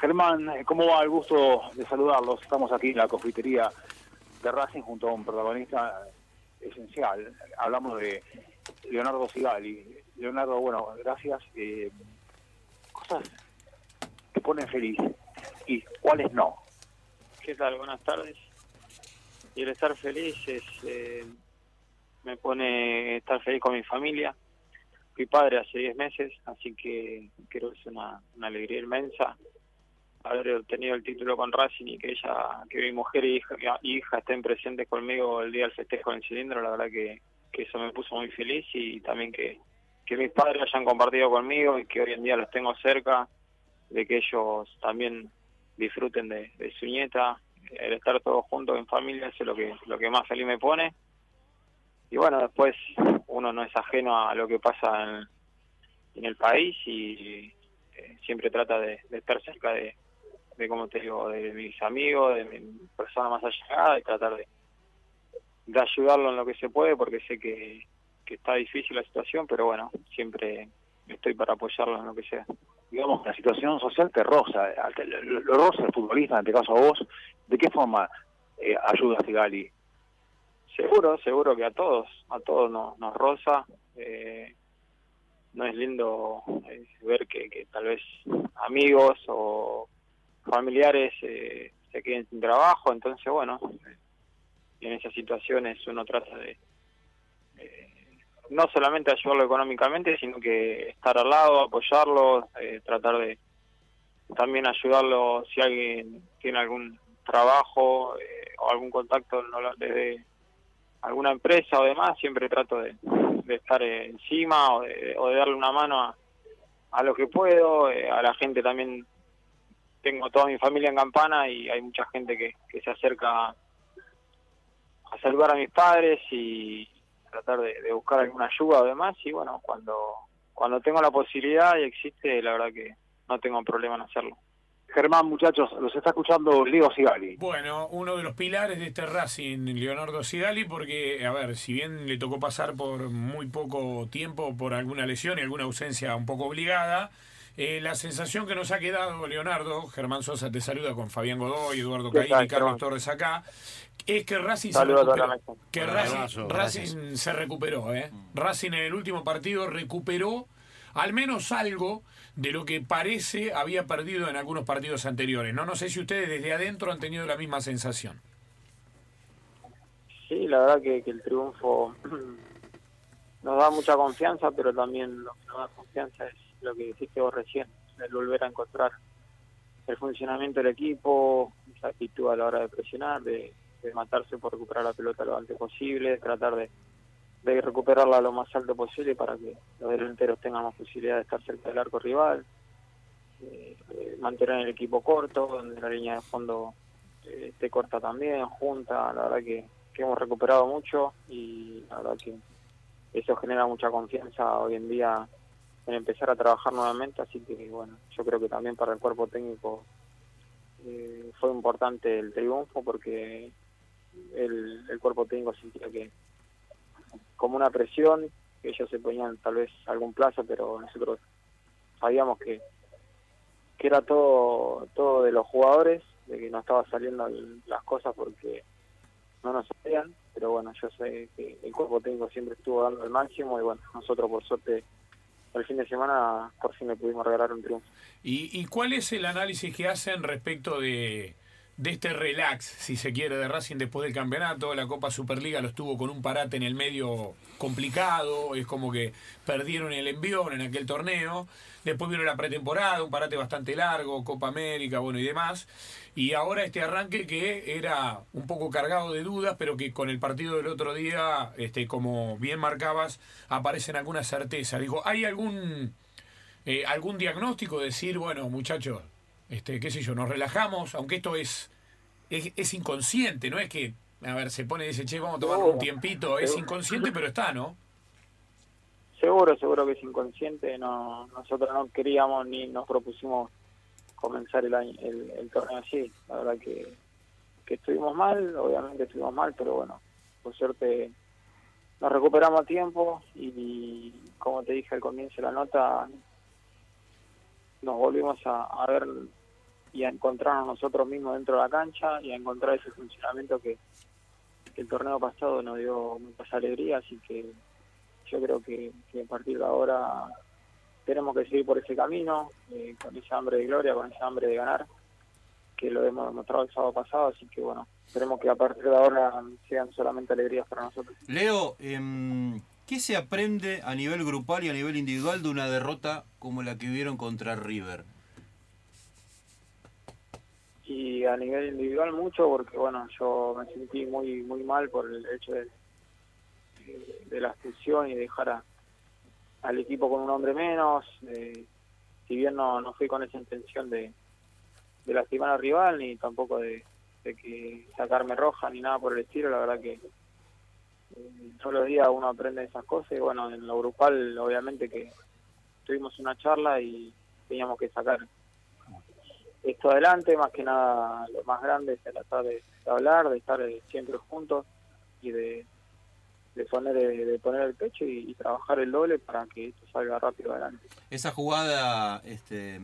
Germán, ¿cómo va? El gusto de saludarlos. Estamos aquí en la confitería de Racing junto a un protagonista esencial. Hablamos de Leonardo Sigali. Leonardo, bueno, gracias. Eh, cosas que ponen feliz y cuáles no. ¿Qué tal? Buenas tardes. Y el estar feliz es, eh, me pone estar feliz con mi familia. Fui padre hace 10 meses, así que creo que es una alegría inmensa haber obtenido el título con Racing y que ella, que mi mujer y hija, y hija estén presentes conmigo el día del festejo en el cilindro, la verdad que, que eso me puso muy feliz y también que, que mis padres hayan compartido conmigo y que hoy en día los tengo cerca, de que ellos también disfruten de, su nieta, el estar todos juntos en familia eso es lo que, lo que más feliz me pone. Y bueno, después uno no es ajeno a lo que pasa en, el país y eh, siempre trata de estar cerca de, de como te digo, de mis amigos, de mi persona más allegada y tratar de, de ayudarlo en lo que se puede porque sé que, que está difícil la situación, pero bueno, siempre estoy para apoyarlo en lo que sea. Digamos, la situación social te roza, lo, lo roza el futbolista, en este caso a vos, ¿de qué forma eh, ayuda a Sigali? Seguro, seguro que a todos, a todos nos, nos roza. Eh, no es lindo eh, ver que, que tal vez amigos o familiares eh, se queden sin trabajo, entonces bueno, en esas situaciones uno trata de eh, no solamente ayudarlo económicamente, sino que estar al lado, apoyarlo, eh, tratar de también ayudarlo si alguien tiene algún trabajo eh, o algún contacto desde alguna empresa o demás, siempre trato de, de estar encima o de, o de darle una mano a, a lo que puedo, eh, a la gente también tengo toda mi familia en Campana y hay mucha gente que, que se acerca a saludar a mis padres y tratar de, de, buscar alguna ayuda o demás y bueno, cuando cuando tengo la posibilidad y existe, la verdad que no tengo problema en hacerlo. Germán, muchachos, los está escuchando Leo Sigali. Bueno, uno de los pilares de este Racing, Leonardo Sigali, porque, a ver, si bien le tocó pasar por muy poco tiempo por alguna lesión y alguna ausencia un poco obligada, eh, la sensación que nos ha quedado, Leonardo, Germán Sosa te saluda con Fabián Godoy, Eduardo Caín y Carlos Torres acá, es que Racing, se recuperó, que Racing, Racing se recuperó. ¿eh? Racing en el último partido recuperó al menos algo de lo que parece había perdido en algunos partidos anteriores. No, no sé si ustedes desde adentro han tenido la misma sensación. Sí, la verdad que, que el triunfo nos da mucha confianza, pero también lo que nos da confianza es lo que dijiste vos recién, el volver a encontrar el funcionamiento del equipo, esa actitud a la hora de presionar, de, de matarse por recuperar la pelota lo antes posible, tratar de, recuperarla lo más alto posible para que los delanteros tengan más posibilidad de estar cerca del arco rival, eh, eh, mantener el equipo corto, donde la línea de fondo eh, esté corta también, junta, la verdad que hemos recuperado mucho y la verdad que eso genera mucha confianza hoy en día en empezar a trabajar nuevamente, así que bueno, yo creo que también para el cuerpo técnico eh, fue importante el triunfo porque el, cuerpo técnico sentía que como una presión, ellos se ponían tal vez algún plazo, pero nosotros sabíamos que que era todo todo de los jugadores, de que no estaba saliendo las cosas porque no nos sabían, pero bueno, yo sé que el cuerpo técnico siempre estuvo dando el máximo y bueno, nosotros por suerte el fin de semana por fin le pudimos regalar un triunfo. ¿Y, ¿Y cuál es el análisis que hacen respecto de, de este relax, si se quiere, de Racing después del campeonato. La Copa Superliga lo estuvo con un parate en el medio complicado, es como que perdieron el envión en aquel torneo. Después vino la pretemporada, un parate bastante largo, Copa América, bueno y demás. Y ahora este arranque que era un poco cargado de dudas, pero que con el partido del otro día, este, como bien marcabas, aparecen algunas certezas. Digo, ¿hay algún, eh, algún diagnóstico? Decir, bueno, muchachos, este, qué sé yo, nos relajamos, aunque esto es, es, es inconsciente, no es que, a ver, se pone y dice, che, vamos a tomar un tiempito, es inconsciente, pero está, ¿no? Seguro, seguro que es inconsciente, no, nosotros no queríamos ni nos propusimos comenzar el, año, el, el torneo así, la verdad que, que estuvimos mal, obviamente estuvimos mal, pero bueno, por suerte nos recuperamos a tiempo y, como te dije al comienzo de la nota, nos volvimos a, a ver y a encontrarnos nosotros mismos dentro de la cancha y a encontrar ese funcionamiento que, el torneo pasado nos dio muchas alegrías así que yo creo que, a partir de ahora tenemos que seguir por ese camino, eh, con esa hambre de gloria, con esa hambre de ganar, que lo hemos demostrado el sábado pasado, así que bueno, esperemos que a partir de ahora sean solamente alegrías para nosotros. Leo, eh, ¿qué se aprende a nivel grupal y a nivel individual de una derrota como la que vieron contra River? Y a nivel individual mucho porque bueno yo me sentí muy muy mal por el hecho de, de la expulsión y dejar al equipo con un hombre menos si bien no, no fui con esa intención de, de lastimar al rival ni tampoco de, que sacarme roja ni nada por el estilo la verdad que eh, todos los días uno aprende esas cosas y bueno en lo grupal obviamente que tuvimos una charla y teníamos que sacar esto adelante, más que nada lo más grande es tratar de, hablar, de estar eh, siempre juntos y de, de poner de poner el pecho y, trabajar el doble para que esto salga rápido adelante. Esa jugada este,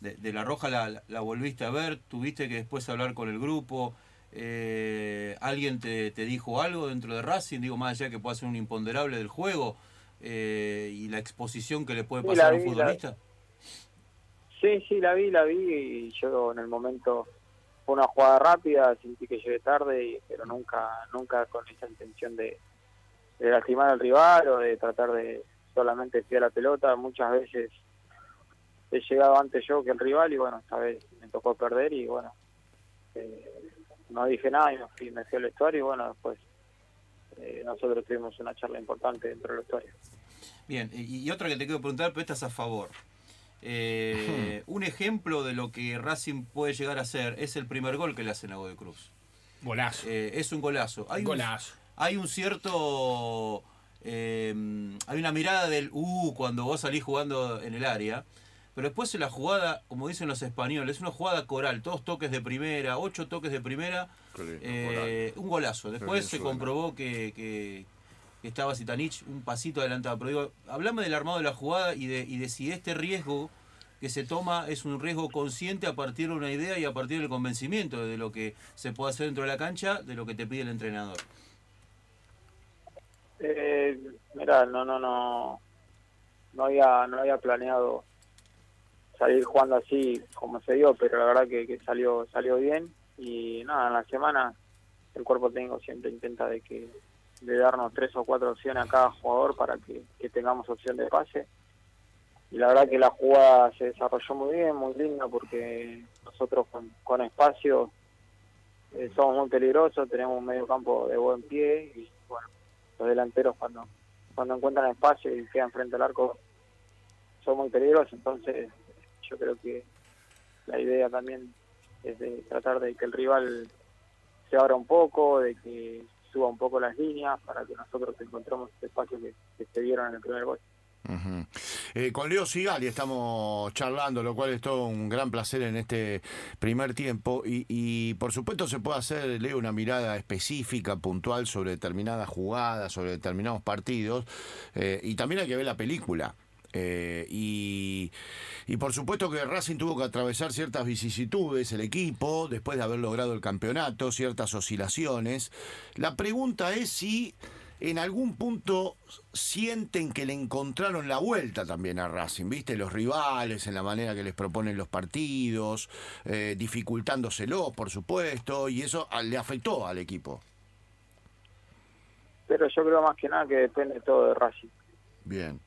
de, la Roja la, la, volviste a ver, tuviste que después hablar con el grupo. Eh, ¿Alguien te, te, dijo algo dentro de Racing? Digo, más allá que pueda ser un imponderable del juego eh, y la exposición que le puede pasar a un futbolista. Sí, sí, la vi, la vi y yo en el momento fue una jugada rápida, sentí que llegué tarde, pero nunca nunca con esa intención de, lastimar al rival o de tratar de solamente tirar la pelota. Muchas veces he llegado antes yo que el rival y bueno, esta vez me tocó perder y bueno, eh, no dije nada y me fui, me fui al vestuario y bueno, después eh, nosotros tuvimos una charla importante dentro del vestuario. Bien, y, y otra que te quiero preguntar, pero estás a favor. Eh, un ejemplo de lo que Racing puede llegar a ser es el primer gol que le hacen a Godoy Cruz. Golazo. Eh, es un golazo. Hay golazo. Un, hay un cierto. Eh, hay una mirada del uh cuando vos salís jugando en el área. Pero después en la jugada, como dicen los españoles, una jugada coral, todos toques de primera, ocho toques de primera, un golazo. Después se comprobó que, que, estaba Zitanich un pasito adelantado. Pero digo, hablame del armado de la jugada y de, y de si este riesgo que se toma es un riesgo consciente a partir de una idea y a partir del convencimiento de lo que se puede hacer dentro de la cancha, de lo que te pide el entrenador. Eh, mira, no, no, no, no había, no había planeado salir jugando así como se dio, pero la verdad que, que salió, salió bien y nada, en la semana el cuerpo técnico siempre intenta de que de darnos tres o cuatro opciones a cada jugador para que, tengamos opción de pase. Y la verdad que la jugada se desarrolló muy bien, muy linda, porque nosotros con, espacio eh, somos muy peligrosos, tenemos un medio campo de buen pie y bueno, los delanteros cuando, cuando encuentran espacio y quedan frente al arco son muy peligrosos, entonces yo creo que la idea también es de tratar de que el rival se abra un poco, de que suba un poco las líneas para que nosotros encontremos este espacio que, se dieron en el primer gol. Eh, con Leo Sigali estamos charlando, lo cual es todo un gran placer en este primer tiempo. Y, por supuesto se puede hacer, Leo, una mirada específica, puntual sobre determinadas jugadas, sobre determinados partidos. Eh, y también hay que ver la película. Eh, y, por supuesto que Racing tuvo que atravesar ciertas vicisitudes, el equipo, después de haber logrado el campeonato, ciertas oscilaciones. La pregunta es si en algún punto sienten que le encontraron la vuelta también a Racing, ¿viste? Los rivales, en la manera que les proponen los partidos, eh, dificultándoselos, por supuesto, y eso le afectó al equipo. Pero yo creo más que nada que depende todo de Racing. Bien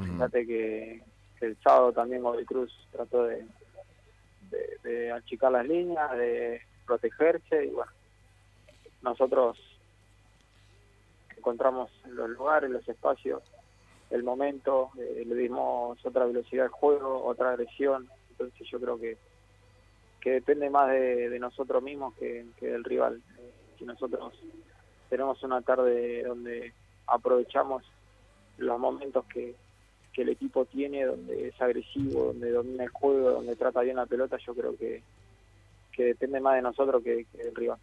fíjate que, el sábado también Godoy Cruz trató de, de, achicar las líneas, de protegerse y bueno, nosotros encontramos los lugares, los espacios, el momento, eh, le dimos otra velocidad al juego, otra agresión, entonces yo creo que que depende más de, nosotros mismos que, del rival. si nosotros tenemos una tarde donde aprovechamos los momentos que, que el equipo tiene, donde es agresivo, donde domina el juego, donde trata bien la pelota, yo creo que, que depende más de nosotros que, del rival.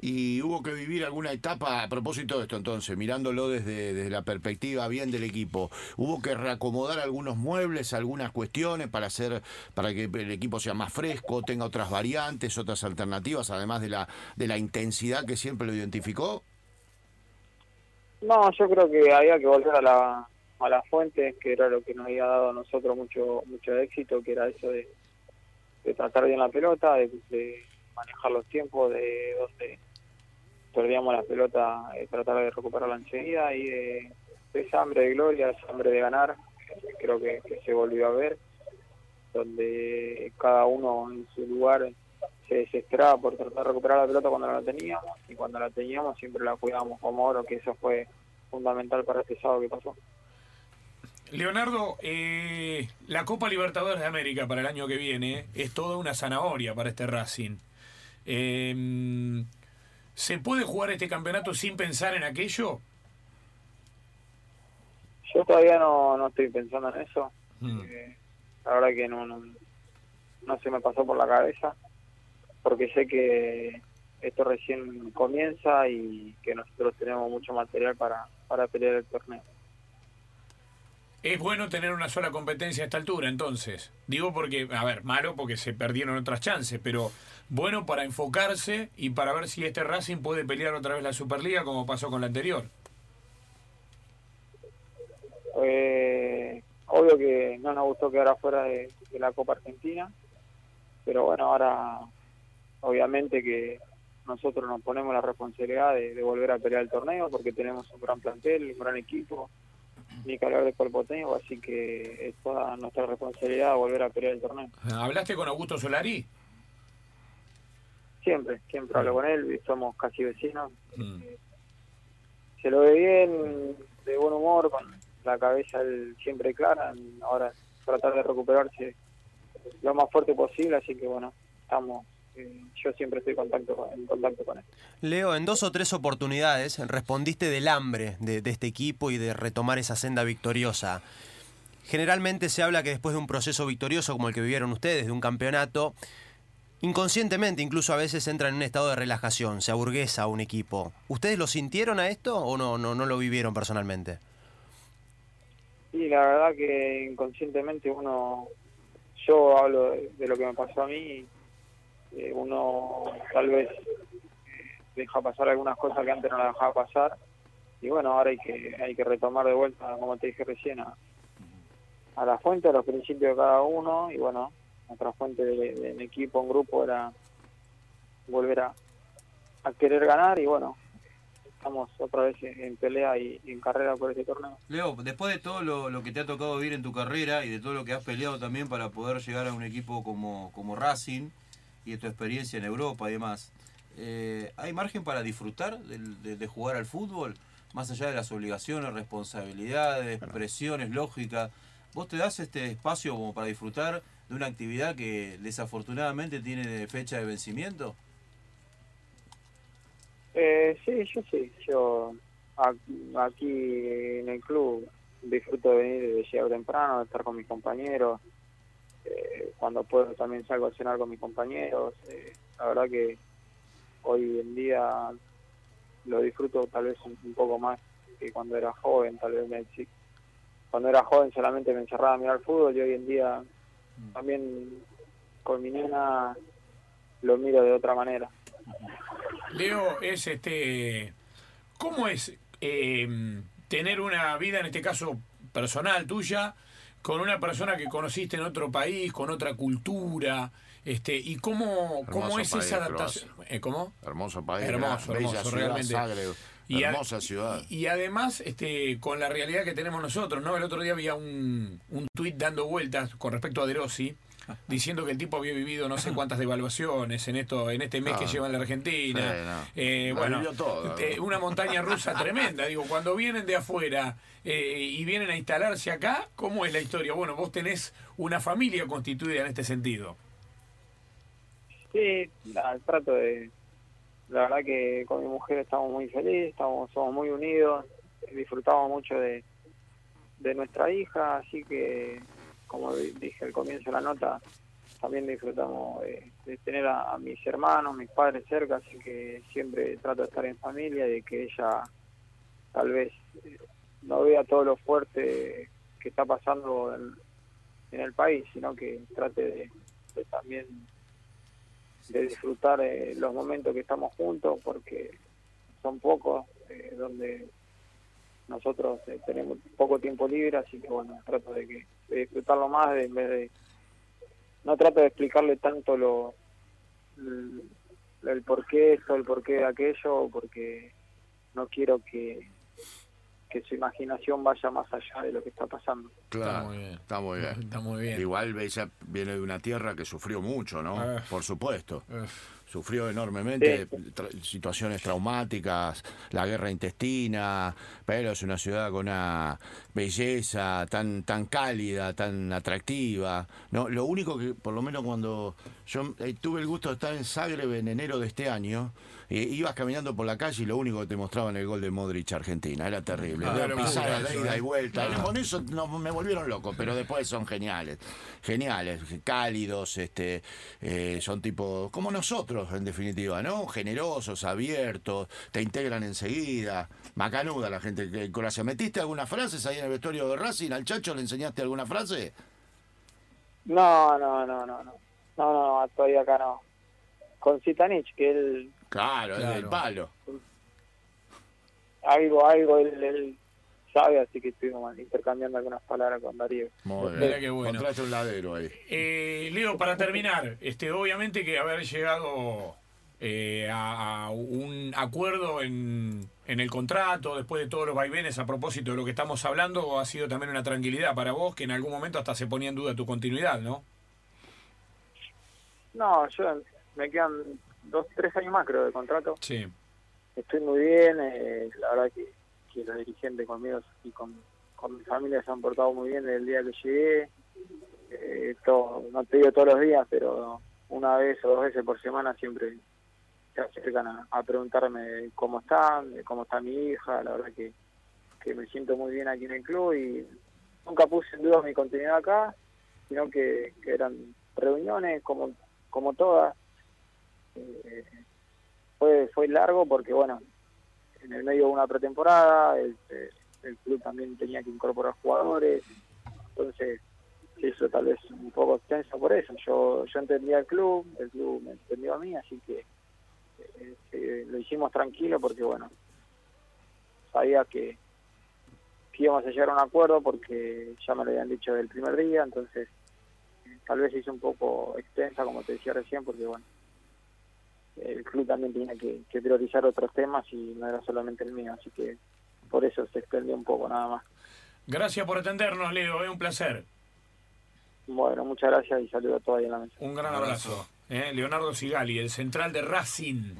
Y hubo que vivir alguna etapa, a propósito de esto entonces, mirándolo desde, desde la perspectiva bien del equipo, hubo que reacomodar algunos muebles, algunas cuestiones para hacer, para que el equipo sea más fresco, tenga otras variantes, otras alternativas, además de la, de la intensidad que siempre lo identificó. No, yo creo que había que volver a la, a las fuentes, que era lo que nos había dado a nosotros mucho mucho éxito, que era eso de, tratar bien la pelota, de, manejar los tiempos, de donde perdíamos la pelota, eh, tratar de recuperarla enseguida y de, de hambre de gloria, esa hambre de ganar, eh, creo que, que se volvió a ver, donde cada uno en su lugar se desesperaba por tratar de recuperar la pelota cuando no la teníamos y cuando la teníamos siempre la cuidábamos como oro, que eso fue fundamental para este sábado que pasó. Leonardo, eh, la Copa Libertadores de América para el año que viene es toda una zanahoria para este Racing. Eh, ¿Se puede jugar este campeonato sin pensar en aquello? Yo todavía no, no estoy pensando en eso. Mm. Eh, la verdad que no, no, no se me pasó por la cabeza, porque sé que esto recién comienza y que nosotros tenemos mucho material para, para pelear el torneo. Es bueno tener una sola competencia a esta altura, entonces. Digo porque, a ver, malo porque se perdieron otras chances, pero bueno para enfocarse y para ver si este Racing puede pelear otra vez la Superliga como pasó con la anterior. Eh, obvio que no nos gustó quedar afuera de, la Copa Argentina, pero bueno, ahora obviamente que nosotros nos ponemos la responsabilidad de, de volver a pelear el torneo porque tenemos un gran plantel, un gran equipo, ni que hablar de cuerpo técnico, así que es toda nuestra responsabilidad volver a pelear el torneo. ¿Hablaste con Augusto Solari? Siempre, siempre hablo con él, somos casi vecinos. Mm. Se lo ve bien, de buen humor, con la cabeza él siempre clara. Ahora tratar de recuperarse lo más fuerte posible, así que bueno, estamos. Eh, yo siempre estoy en contacto con, en contacto con él. Leo, en dos o tres oportunidades respondiste del hambre de, de este equipo y de retomar esa senda victoriosa. Generalmente se habla que después de un proceso victorioso como el que vivieron ustedes, de un campeonato, inconscientemente incluso a veces entra en un estado de relajación, se aburguesa un equipo. ¿Ustedes lo sintieron a esto o no, no, no lo vivieron personalmente? Y la verdad que inconscientemente uno, yo hablo de, de lo que me pasó a mí, eh, uno tal vez eh, deja pasar algunas cosas que antes no la dejaba pasar. Y bueno, ahora hay que hay que retomar de vuelta, como te dije recién, a, la fuente, a los principios de cada uno. Y bueno, nuestra fuente de, de, equipo, en grupo era volver a, a querer ganar. Y bueno, estamos otra vez en, pelea y en carrera por este torneo. Leo, después de todo lo, lo que te ha tocado vivir en tu carrera y de todo lo que has peleado también para poder llegar a un equipo como, como Racing y de tu experiencia en Europa y demás, eh, ¿hay margen para disfrutar del- de, de jugar al fútbol? Más allá de las obligaciones, responsabilidades, presiones, lógica. ¿Vos te das este espacio como para disfrutar de una actividad que desafortunadamente tiene fecha de vencimiento? Eh, sí, yo sí. Yo aquí en el club disfruto de venir, de llegar temprano, de estar con mis compañeros. Eh, cuando puedo también salgo a cenar con mis compañeros. Eh, la verdad que hoy en día lo disfruto tal vez un, un poco más que cuando era joven. Tal vez me, cuando era joven solamente me encerraba a mirar fútbol y hoy en día también con mi nena lo miro de otra manera. Leo, es este. ¿Cómo es eh, tener una vida, en este caso personal tuya, con una persona que conociste en otro país, con otra cultura? Este, ¿Y cómo, cómo es país, esa adaptación? Eh, ¿Cómo? Hermoso país, Hermoso, hermoso, ciudad, realmente. Y hermosa ciudad. Y, y además, este, con la realidad que tenemos nosotros, ¿no? El otro día había un, un tuit dando vueltas con respecto a De Rossi, diciendo que el tipo había vivido no sé cuántas devaluaciones en esto, en este mes que lleva en la Argentina. Sí, no. Eh, bueno, todo. eh, una montaña rusa tremenda. Digo, cuando vienen de afuera eh, y vienen a instalarse acá, ¿cómo es la historia? Bueno, vos tenés una familia constituida en este sentido. Sí, nada, trato de... La verdad que con mi mujer estamos muy felices, estamos, somos muy unidos, disfrutamos mucho de, de nuestra hija, así que, como di- dije al comienzo de la nota, también disfrutamos de, de tener a, mis hermanos, mis padres cerca, así que siempre trato de estar en familia y de que ella tal vez eh, no vea todo lo fuerte que está pasando en, el país, sino que trate de, de también de disfrutar eh, los momentos que estamos juntos, porque son pocos, eh, donde nosotros eh, tenemos poco tiempo libre, así que bueno, trato de, que, de disfrutarlo más de- en vez de... No trato de explicarle tanto lo el, el por qué esto, el por qué aquello, porque no quiero que, que su imaginación vaya más allá de lo que está pasando. Claro, muy bien. Está muy bien. Está muy bien. Igual ella viene de una tierra que sufrió mucho, ¿no? Ah. Por supuesto. Uf. Sufrió enormemente Sí. tra- situaciones traumáticas, la guerra intestina, pero es una ciudad con una belleza tan tan cálida, tan atractiva. No, lo único que, por lo menos cuando yo eh, tuve el gusto de estar en Zagreb en enero de este año, eh, ibas caminando por la calle y lo único que te mostraban el gol de Modric Argentina, era terrible. Ah, Era pisada de ida eh. y vuelta. Ah. Con eso no, me volvieron loco, pero después son geniales, geniales, cálidos, este, eh, son tipo como nosotros en definitiva, ¿no? Generosos, abiertos, te integran enseguida, macanuda la gente que en Croacia. ¿Metiste algunas frases ahí en el vestuario de Racing? ¿Al Chacho le enseñaste alguna frase? No, no, no, no, no, no, no, todavía acá no. Con Zitanich, que él Claro, es Claro. del palo. algo, algo él, él sabe, así que estuvimos intercambiando algunas palabras con Darío. Muy bien. qué bueno. Encontraste un ladero ahí. Eh, Leo, para terminar, este, obviamente que haber llegado eh, a, a un acuerdo en, en el contrato, después de todos los vaivenes a propósito de lo que estamos hablando, ha sido también una tranquilidad para vos, que en algún momento hasta se ponía en duda tu continuidad, ¿no? No, yo me quedan dos, tres años más creo de contrato. Sí. Estoy muy bien, eh, la verdad que, que los dirigentes conmigo y con, con mi familia se han portado muy bien desde el día que llegué. Eh, todo, no te digo todos los días, pero una vez o dos veces por semana siempre se acercan a, a preguntarme cómo están, de cómo está mi hija. La verdad que, que me siento muy bien aquí en el club y nunca puse en duda mi continuidad acá, sino que, que eran reuniones como, como todas. Eh, fue fue largo porque bueno en el medio de una pretemporada el, eh, el club también tenía que incorporar jugadores entonces se hizo tal vez un poco extenso por eso. Yo yo entendía al club el club me entendió a mí así que eh, eh, lo hicimos tranquilo porque bueno sabía que, íbamos a llegar a un acuerdo porque ya me lo habían dicho del primer día entonces tal vez se hizo un poco extensa como te decía recién porque bueno el club también tenía que, que priorizar otros temas y no era solamente el mío, así que por eso se extendió un poco nada más. Gracias por atendernos, Leo, es un placer. Bueno, muchas gracias y saludo a todos ahí en la mesa. Un gran Abrazo. abrazo. ¿eh? Leonardo Sigali, el central de Racing.